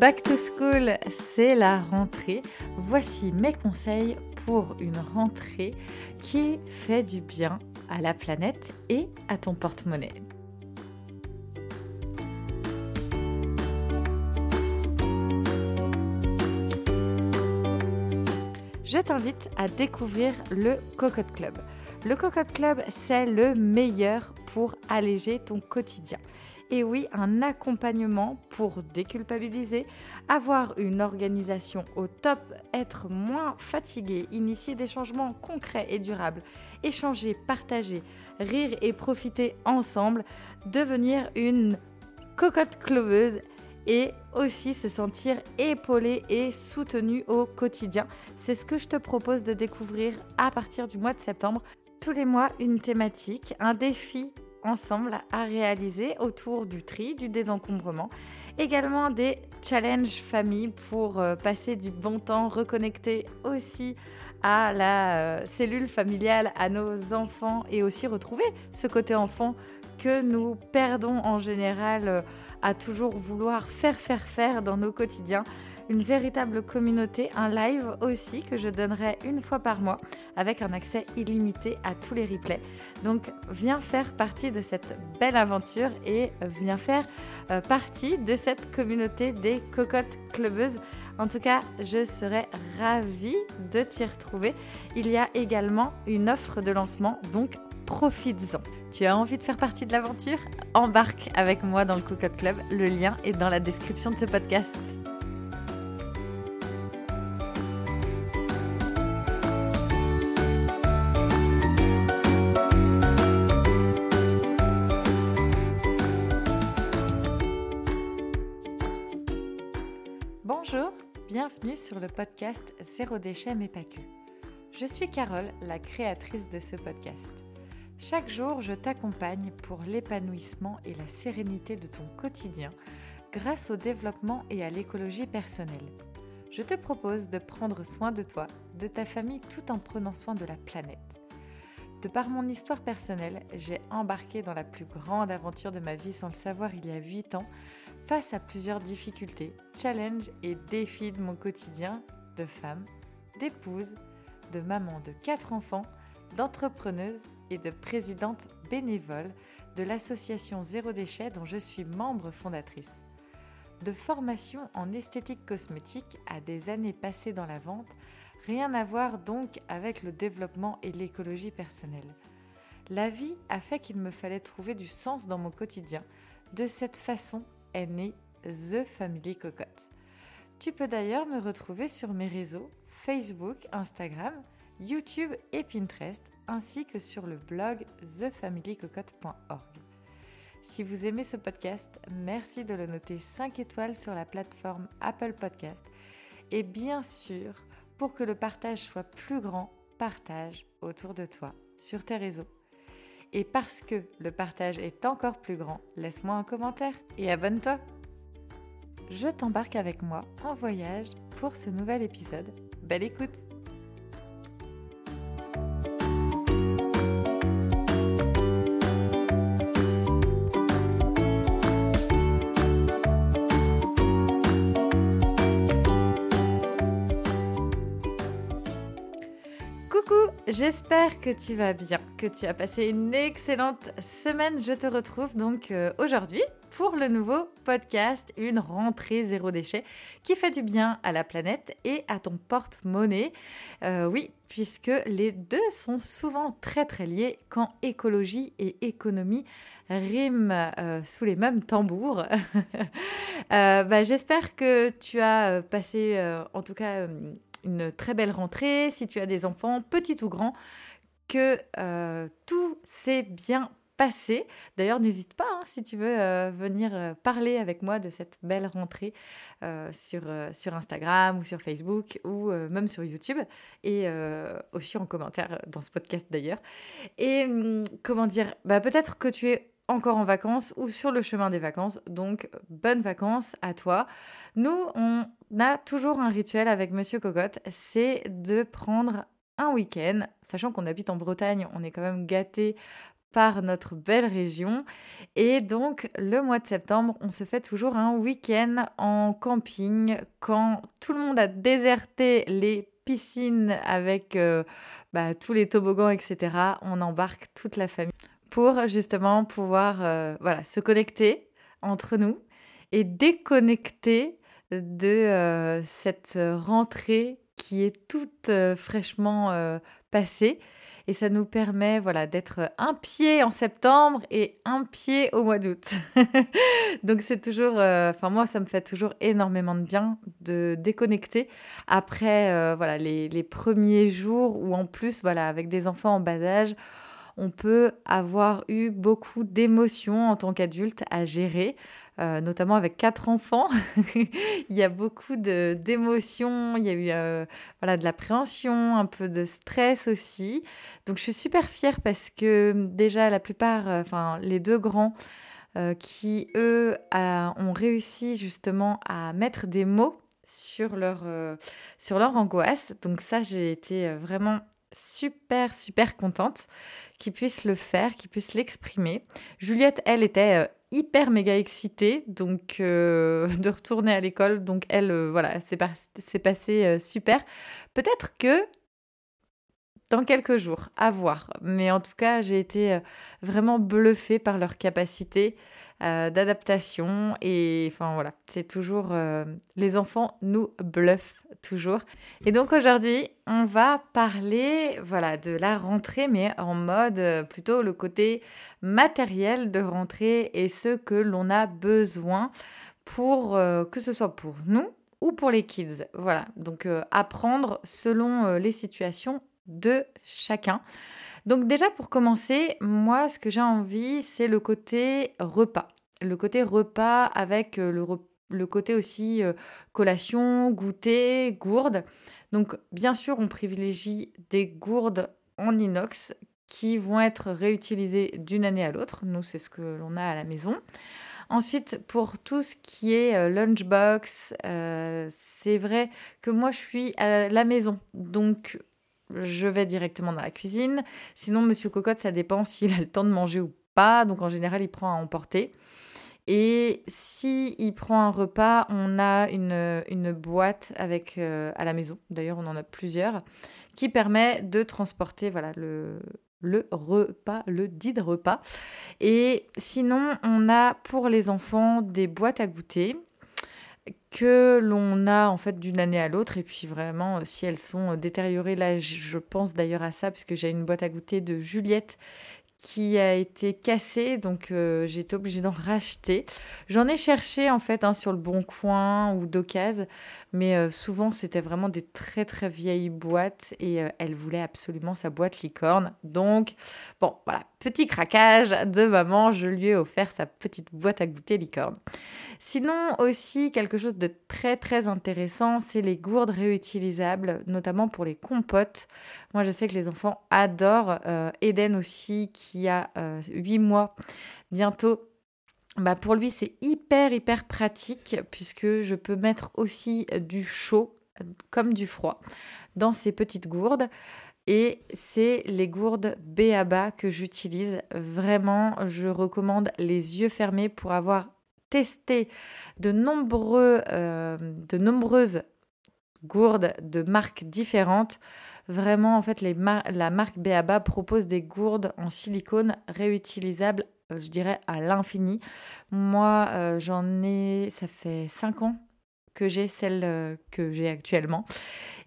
Back to school, c'est la rentrée. Voici mes conseils pour une rentrée qui fait du bien à la planète et à ton porte-monnaie. Je t'invite à découvrir le Cocotte Club. Le Cocotte Club, c'est le meilleur pour alléger ton quotidien. Et oui, un accompagnement pour déculpabiliser, avoir une organisation au top, être moins fatigué, initier des changements concrets et durables, échanger, partager, rire et profiter ensemble, devenir une cocotte cloveuse et aussi se sentir épaulé et soutenu au quotidien. C'est ce que je te propose de découvrir à partir du mois de septembre. Tous les mois, une thématique, un défi ensemble à réaliser autour du tri, du désencombrement. Également des challenges famille pour euh, passer du bon temps, reconnecter aussi à la euh, cellule familiale, à nos enfants et aussi retrouver ce côté enfant que nous perdons en général euh, à toujours vouloir faire, faire, faire dans nos quotidiens une véritable communauté, un live aussi que je donnerai une fois par mois avec un accès illimité à tous les replays. Donc viens faire partie de cette belle aventure et viens faire euh, partie de cette communauté des cocottes clubeuses. En tout cas, je serais ravie de t'y retrouver. Il y a également une offre de lancement, donc profites-en. Tu as envie de faire partie de l'aventure? Embarque avec moi dans le Cocotte Club. Le lien est dans la description de ce podcast. Podcast Zéro déchet mais pas que. Je suis Carole, la créatrice de ce podcast. Chaque jour, je t'accompagne pour l'épanouissement et la sérénité de ton quotidien grâce au développement et à l'écologie personnelle. Je te propose de prendre soin de toi, de ta famille tout en prenant soin de la planète. De par mon histoire personnelle, j'ai embarqué dans la plus grande aventure de ma vie sans le savoir il y a 8 ans face à plusieurs difficultés, challenges et défis de mon quotidien de femme, d'épouse, de maman de quatre enfants, d'entrepreneuse et de présidente bénévole de l'association Zéro Déchet dont je suis membre fondatrice. De formation en esthétique cosmétique à des années passées dans la vente, rien à voir donc avec le développement et l'écologie personnelle. La vie a fait qu'il me fallait trouver du sens dans mon quotidien. De cette façon, née The Family Cocotte. Tu peux d'ailleurs me retrouver sur mes réseaux Facebook, Instagram, YouTube et Pinterest, ainsi que sur le blog thefamilycocotte.org. Si vous aimez ce podcast, merci de le noter 5 étoiles sur la plateforme Apple Podcast. Et bien sûr, pour que le partage soit plus grand, partage autour de toi, sur tes réseaux. Et parce que le partage est encore plus grand, laisse-moi un commentaire et abonne-toi. Je t'embarque avec moi en voyage pour ce nouvel épisode. Belle écoute J'espère que tu vas bien, que tu as passé une excellente semaine. Je te retrouve donc euh, aujourd'hui pour le nouveau podcast Une rentrée zéro déchet qui fait du bien à la planète et à ton porte-monnaie. Euh, oui, puisque les deux sont souvent très très liés quand écologie et économie riment euh, sous les mêmes tambours. bah, J'espère que tu as passé en tout cas très belle rentrée, si tu as des enfants, petits ou grands, que euh, tout s'est bien passé. D'ailleurs, n'hésite pas hein, si tu veux euh, venir euh, parler avec moi de cette belle rentrée sur, sur Instagram ou sur Facebook ou même sur YouTube et aussi en commentaire dans ce podcast d'ailleurs. Et hum, comment dire, bah, peut-être que tu es encore en vacances ou sur le chemin des vacances. Donc, bonnes vacances à toi. Nous, on a toujours un rituel avec Monsieur Cocotte, c'est de prendre un week-end, sachant qu'on habite en Bretagne, on est quand même gâté par notre belle région. Et donc, le mois de septembre, on se fait toujours un week-end en camping quand tout le monde a déserté les piscines avec euh, bah, tous les toboggans, etc. On embarque toute la famille pour justement pouvoir euh, voilà, se connecter entre nous et déconnecter de euh, cette rentrée qui est toute fraîchement passée et ça nous permet voilà d'être un pied en septembre et un pied au mois d'août. Donc c'est toujours, euh, enfin moi ça me fait toujours énormément de bien de déconnecter après euh, voilà les, les, premiers jours où en plus voilà avec des enfants en bas âge on peut avoir eu beaucoup d'émotions en tant qu'adulte à gérer. Euh, notamment avec quatre enfants. il y a beaucoup d'émotions, il y a eu euh, voilà, de l'appréhension, un peu de stress aussi. Donc je suis super fière parce que déjà la plupart, euh, enfin les deux grands, qui eux ont réussi justement à mettre des mots sur leur, sur leur angoisse. Donc ça, j'ai été vraiment super, super contente qu'ils puissent le faire, qu'ils puissent l'exprimer. Juliette, elle, était hyper méga excitée donc euh, de retourner à l'école. Donc elle, euh, voilà, c'est passé euh, super. Peut-être que dans quelques jours, à voir. Mais en tout cas, j'ai été vraiment bluffée par leur capacité euh, d'adaptation. Et enfin voilà, c'est toujours... Euh, les enfants nous bluffent toujours. Et donc aujourd'hui, on va parler voilà, de la rentrée, mais en mode euh, plutôt le côté matériel de rentrée et ce que l'on a besoin pour que ce soit pour nous ou pour les kids. Voilà, donc apprendre selon les situations de chacun. Donc déjà pour commencer, moi ce que j'ai envie, c'est le côté repas. Le côté repas avec euh, le, côté aussi euh, collation, goûter, gourde. Donc bien sûr, on privilégie des gourdes en inox qui vont être réutilisées d'une année à l'autre. Nous, c'est ce que l'on a à la maison. Ensuite, pour tout ce qui est euh, lunchbox, c'est vrai que moi, je suis à la maison. Donc, je vais directement dans la cuisine. Sinon, Monsieur Cocotte, ça dépend s'il a le temps de manger ou pas. Donc en général, il prend à emporter. Et si il prend un repas, on a une, une boîte avec euh, à la maison. D'ailleurs, on en a plusieurs qui permet de transporter voilà le le repas, le dit repas. Et sinon, on a pour les enfants des boîtes à goûter que l'on a en fait d'une année à l'autre. Et puis vraiment euh, si elles sont euh, détériorées là je pense d'ailleurs à ça puisque j'ai une boîte à goûter de Juliette qui a été cassée, donc euh, j'ai été obligée d'en racheter. J'en ai cherché en fait hein, sur le Bon Coin ou d'occasion, mais souvent c'était vraiment des très très vieilles boîtes et elle voulait absolument sa boîte licorne. Donc bon voilà, petit craquage de maman, je lui ai offert sa petite boîte à goûter licorne. Sinon aussi quelque chose de très très intéressant, c'est les gourdes réutilisables, notamment pour les compotes. Moi je sais que les enfants adorent. Euh, Eden aussi qui a euh, 8 mois bientôt. Bah pour lui c'est hyper hyper pratique puisque je peux mettre aussi du chaud comme du froid dans ces petites gourdes. Et c'est les gourdes Béaba que j'utilise. Vraiment, je recommande les yeux fermés pour avoir testé de, euh, nombreuses gourdes de marques différentes. Vraiment, en fait, les la marque Beaba propose des gourdes en silicone réutilisables, je dirais, à l'infini. Moi, euh, j'en ai, ça fait 5 ans que j'ai celle euh, que j'ai actuellement.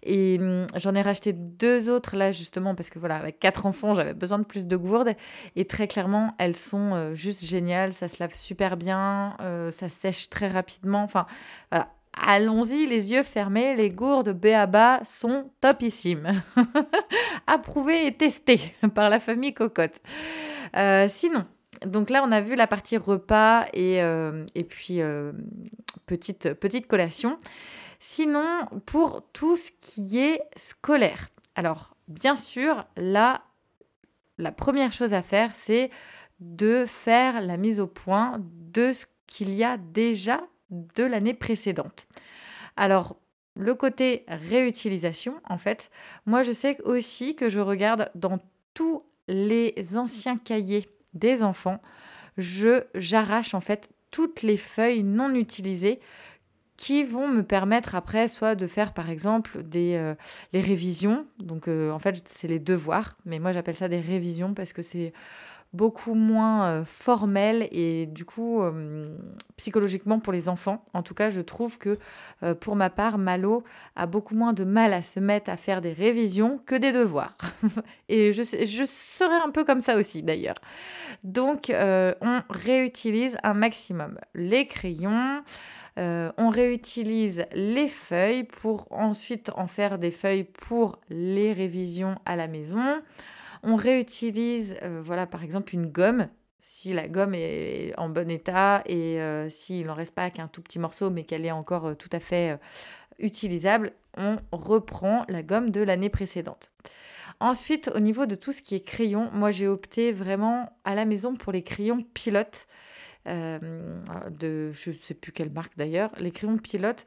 Et hum, j'en ai racheté deux autres là justement parce que voilà, avec quatre enfants, j'avais besoin de plus de gourdes. Et très clairement, elles sont euh, juste géniales. Ça se lave super bien, euh, ça sèche très rapidement. Enfin, voilà. Allons-y, les yeux fermés, les gourdes BABA sont topissimes. Approuvées et testées par la famille Cocotte. sinon, donc là, on a vu la partie repas et, euh, puis euh, petite, petite collation. Sinon, pour tout ce qui est scolaire. Alors, bien sûr, là, la première chose à faire, c'est de faire la mise au point de ce qu'il y a déjà de l'année précédente. Alors, le côté réutilisation, en fait, moi je sais aussi que je regarde dans tous les anciens cahiers des enfants, je j'arrache en fait toutes les feuilles non utilisées qui vont me permettre après soit de faire par exemple des euh, les révisions. Donc euh, en fait c'est les devoirs. Mais moi j'appelle ça des révisions parce que c'est beaucoup moins euh, formel et du coup psychologiquement pour les enfants. En tout cas je trouve que pour ma part Malo a beaucoup moins de mal à se mettre à faire des révisions que des devoirs. Et je, je serai un peu comme ça aussi d'ailleurs. Donc on réutilise un maximum les crayons euh, on réutilise les feuilles pour ensuite en faire des feuilles pour les révisions à la maison. On réutilise, euh, voilà, par exemple, une gomme. Si la gomme est en bon état et euh, s'il n'en reste pas qu'un tout petit morceau, mais qu'elle est encore tout à fait utilisable, on reprend la gomme de l'année précédente. Ensuite, au niveau de tout ce qui est crayon, moi j'ai opté vraiment à la maison pour les crayons pilotes. Euh, de je ne sais plus quelle marque d'ailleurs, les crayons pilotes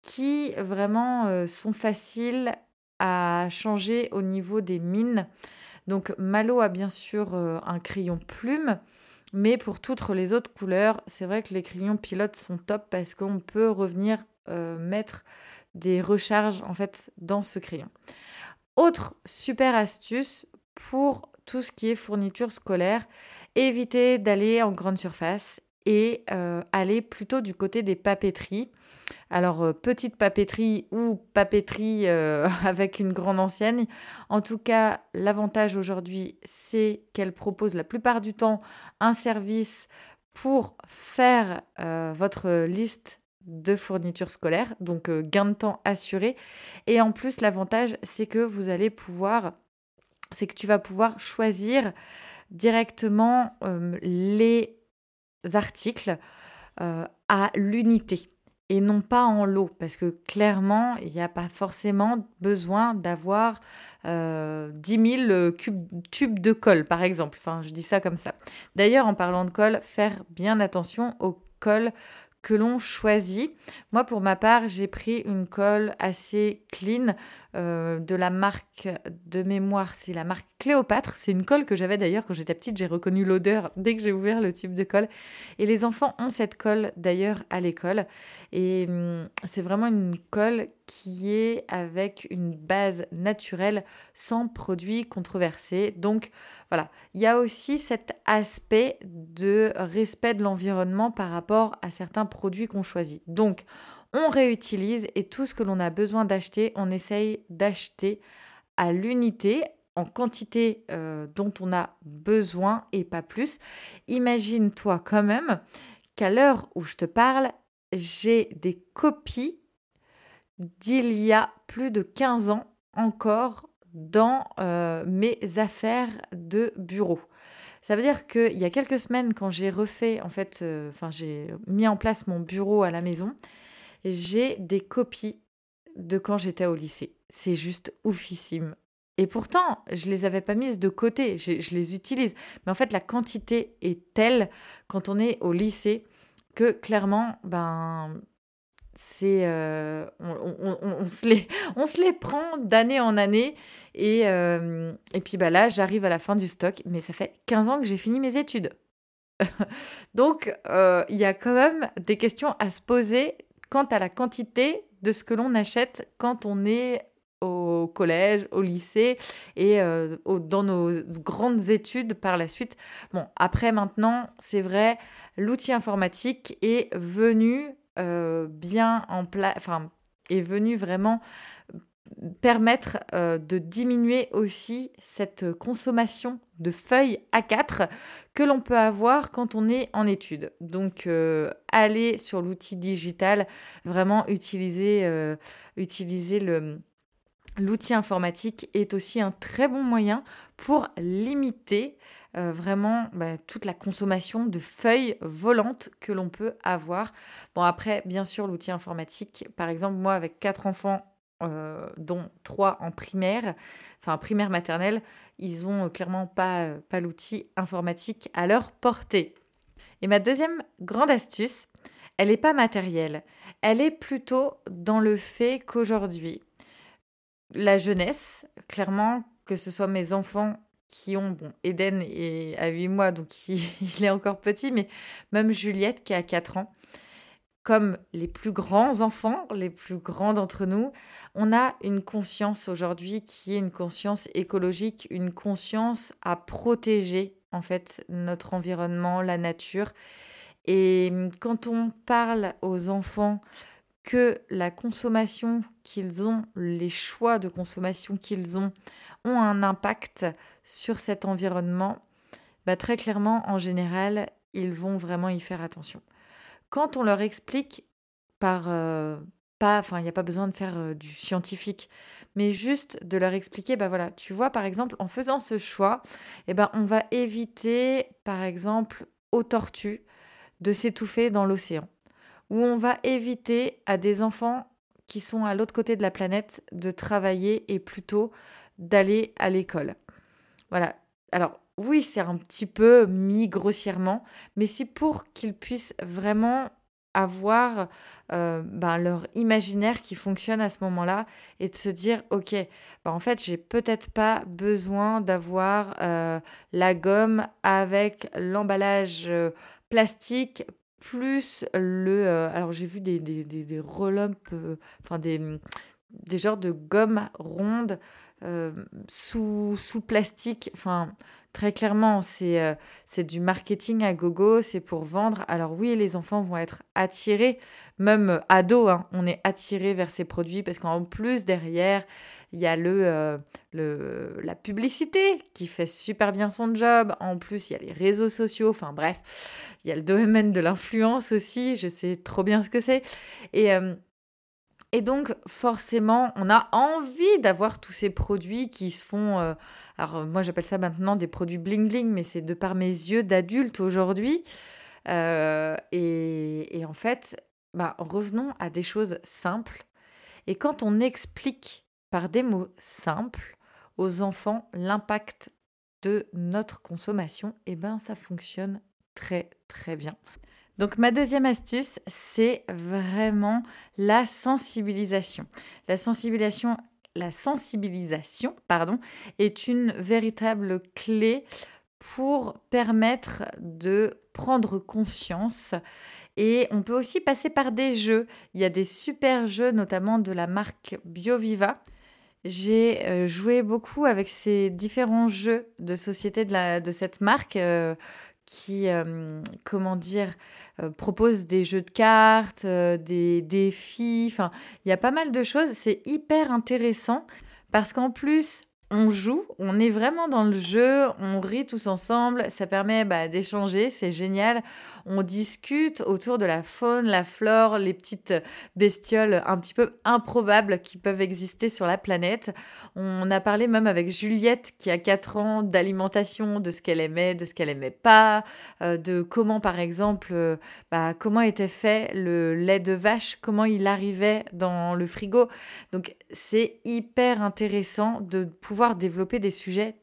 qui vraiment euh, sont faciles à changer au niveau des mines. Donc Malo a bien sûr euh, un crayon plume, mais pour toutes les autres couleurs, c'est vrai que les crayons pilotes sont top parce qu'on peut revenir mettre des recharges en fait dans ce crayon. Autre super astuce pour tout ce qui est fourniture scolaire, éviter d'aller en grande surface et euh, aller plutôt du côté des papeteries. Alors, euh, petite papeterie ou papeterie euh, avec une grande enseigne. En tout cas, l'avantage aujourd'hui, c'est qu'elle propose la plupart du temps un service pour faire votre liste de fournitures scolaires, donc gain de temps assuré. Et en plus, l'avantage, c'est que vous allez pouvoir, c'est que tu vas pouvoir choisir directement les articles euh, à l'unité et non pas en lot, parce que clairement, il n'y a pas forcément besoin d'avoir euh, 10 000 tubes de colle, par exemple. Enfin, je dis ça comme ça. D'ailleurs, en parlant de colle, faire bien attention aux colles que l'on choisit. Moi, pour ma part, j'ai pris une colle assez clean euh, de la marque de mémoire, c'est la marque Cléopâtre. C'est une colle que j'avais d'ailleurs quand j'étais petite, j'ai reconnu l'odeur dès que j'ai ouvert le tube de colle. Et les enfants ont cette colle d'ailleurs à l'école. Et hum, c'est vraiment une colle qui est avec une base naturelle sans produits controversés. Donc voilà, il y a aussi cet aspect de respect de l'environnement par rapport à certains produits qu'on choisit. Donc on réutilise et tout ce que l'on a besoin d'acheter, on essaye d'acheter à l'unité en quantité euh, dont on a besoin et pas plus. Imagine-toi quand même qu'à l'heure où je te parle, j'ai des copies d'il y a plus de 15 ans encore dans euh, mes affaires de bureau. Ça veut dire qu'il y a quelques semaines, quand j'ai refait, en fait, euh, enfin, j'ai mis en place mon bureau à la maison, j'ai des copies de quand j'étais au lycée. C'est juste oufissime. Et pourtant, je les avais pas mises de côté, je, les utilise. Mais en fait, la quantité est telle quand on est au lycée que clairement, ben, c'est euh, on, se les, on se les prend d'année en année. Et, euh, et puis bah là, j'arrive à la fin du stock, mais ça fait 15 ans que j'ai fini mes études. Donc, euh, il y a quand même des questions à se poser quant à la quantité de ce que l'on achète quand on est au collège, au lycée et euh, dans nos grandes études par la suite. Bon, après maintenant, c'est vrai, l'outil informatique est venu euh, bien en place, enfin, est venu vraiment permettre euh, de diminuer aussi cette consommation de feuilles A4 que l'on peut avoir quand on est en études. Donc, euh, aller sur l'outil digital, vraiment utiliser, euh, l'outil informatique est aussi un très bon moyen pour limiter vraiment bah, toute la consommation de feuilles volantes que l'on peut avoir. Bon, après, bien sûr, l'outil informatique, par exemple, moi, avec quatre enfants euh, dont trois en primaire, enfin primaire maternelle, ils ont clairement pas, pas l'outil informatique à leur portée. Et ma deuxième grande astuce, elle n'est pas matérielle, elle est plutôt dans le fait qu'aujourd'hui, la jeunesse, clairement, que ce soit mes enfants qui ont, bon, Eden est à 8 mois, donc il, il, est encore petit, mais même Juliette qui a 4 ans, comme les plus grands enfants, les plus grands d'entre nous, on a une conscience aujourd'hui qui est une conscience écologique, une conscience à protéger en fait notre environnement, la nature. Et quand on parle aux enfants que la consommation qu'ils ont, les choix de consommation qu'ils ont, ont un impact sur cet environnement, bah très clairement, en général, ils vont vraiment y faire attention quand on leur explique par euh, pas, enfin, il n'y a pas besoin de faire euh, du scientifique, mais juste de leur expliquer, bah voilà, tu vois, par exemple, en faisant ce choix, eh ben, on va éviter, par exemple, aux tortues de s'étouffer dans l'océan, ou on va éviter à des enfants qui sont à l'autre côté de la planète de travailler et plutôt d'aller à l'école. Voilà. Alors, oui, c'est un petit peu mis grossièrement, mais c'est pour qu'ils puissent vraiment avoir euh, ben, leur imaginaire qui fonctionne à ce moment-là et de se dire ok ben, en fait j'ai peut-être pas besoin d'avoir euh, la gomme avec l'emballage euh, plastique plus le alors j'ai vu des des, des, des enfin des des genres de gomme ronde sous, sous plastique enfin Très clairement, euh, c'est du marketing à gogo, c'est pour vendre. Alors oui, les enfants vont être attirés, même ados, hein, on est attirés vers ces produits parce qu'en plus, derrière, il y a le, euh, le, la publicité qui fait super bien son job. En plus, il y a les réseaux sociaux. Enfin bref, il y a le domaine de l'influence aussi. Je sais trop bien ce que c'est. Et, euh, et donc, forcément, on a envie d'avoir tous ces produits qui se font. Euh, alors, moi, j'appelle ça maintenant des produits bling-bling, mais c'est de par mes yeux d'adulte aujourd'hui. Euh, et, en fait, bah, revenons à des choses simples. Et quand on explique par des mots simples aux enfants l'impact de notre consommation, eh ben, ça fonctionne très, très bien. Donc ma deuxième astuce, c'est vraiment la sensibilisation. La sensibilisation, pardon, est une véritable clé pour permettre de prendre conscience. Et on peut aussi passer par des jeux. Il y a des super jeux, notamment de la marque BioViva. J'ai euh, joué beaucoup avec ces différents jeux de société de cette marque euh, qui, euh, comment dire, euh, propose des jeux de cartes, euh, des défis, enfin, il y a pas mal de choses. C'est hyper intéressant parce qu'en plus, on joue, on est vraiment dans le jeu, on rit tous ensemble, ça permet bah, d'échanger, c'est génial. On discute autour de la faune, la flore, les petites bestioles un petit peu improbables qui peuvent exister sur la planète. On a parlé même avec Juliette qui a 4 ans d'alimentation, de ce qu'elle aimait, de ce qu'elle aimait pas, euh, de comment par exemple, euh, bah, comment était fait le lait de vache, comment il arrivait dans le frigo. Donc c'est hyper intéressant de pouvoir développer des sujets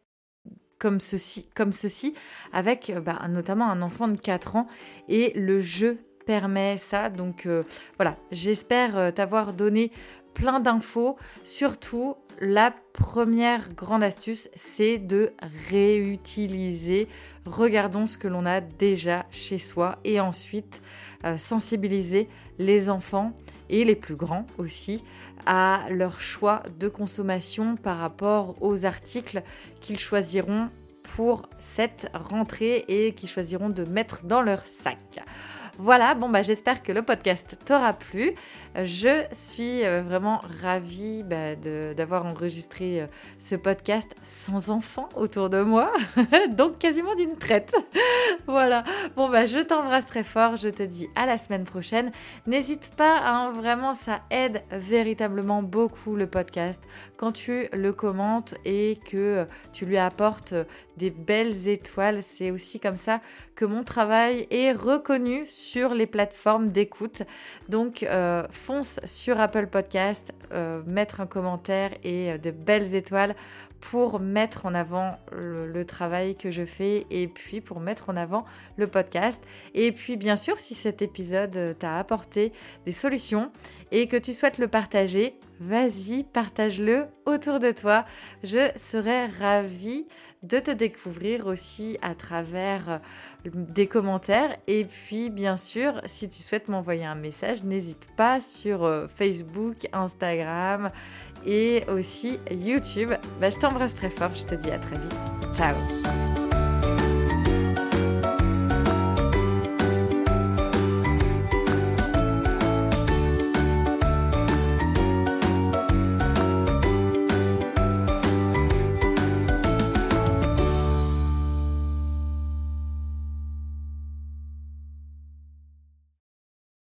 comme ceci, comme ceci avec euh, bah, notamment un enfant de 4 ans et le jeu permet ça. Donc euh, voilà, j'espère euh, t'avoir donné plein d'infos. Surtout, la première grande astuce, c'est de réutiliser. Regardons ce que l'on a déjà chez soi et ensuite sensibiliser les enfants et les plus grands aussi à leur choix de consommation par rapport aux articles qu'ils choisiront pour cette rentrée et qu'ils choisiront de mettre dans leur sac. Voilà, bon bah j'espère que le podcast t'aura plu. Je suis euh, vraiment ravie bah, d'avoir enregistré euh, ce podcast sans enfants autour de moi, donc quasiment d'une traite. voilà, bon bah je t'embrasse très fort, je te dis à la semaine prochaine. N'hésite pas, hein, vraiment ça aide véritablement beaucoup le podcast quand tu le commentes et que tu lui apportes des belles étoiles. C'est aussi comme ça que mon travail est reconnu sur les plateformes d'écoute. Donc euh, fonce sur Apple Podcast, euh, mettre un commentaire et euh, de belles étoiles pour mettre en avant le, travail que je fais et puis pour mettre en avant le podcast. Et puis bien sûr, si cet épisode t'a apporté des solutions et que tu souhaites le partager, vas-y, partage-le autour de toi. Je serais ravie de te découvrir aussi à travers euh, des commentaires. Et puis, bien sûr, si tu souhaites m'envoyer un message, n'hésite pas sur euh, Facebook, Instagram et aussi YouTube. Bah, je t'embrasse très fort. Je te dis à très vite. Ciao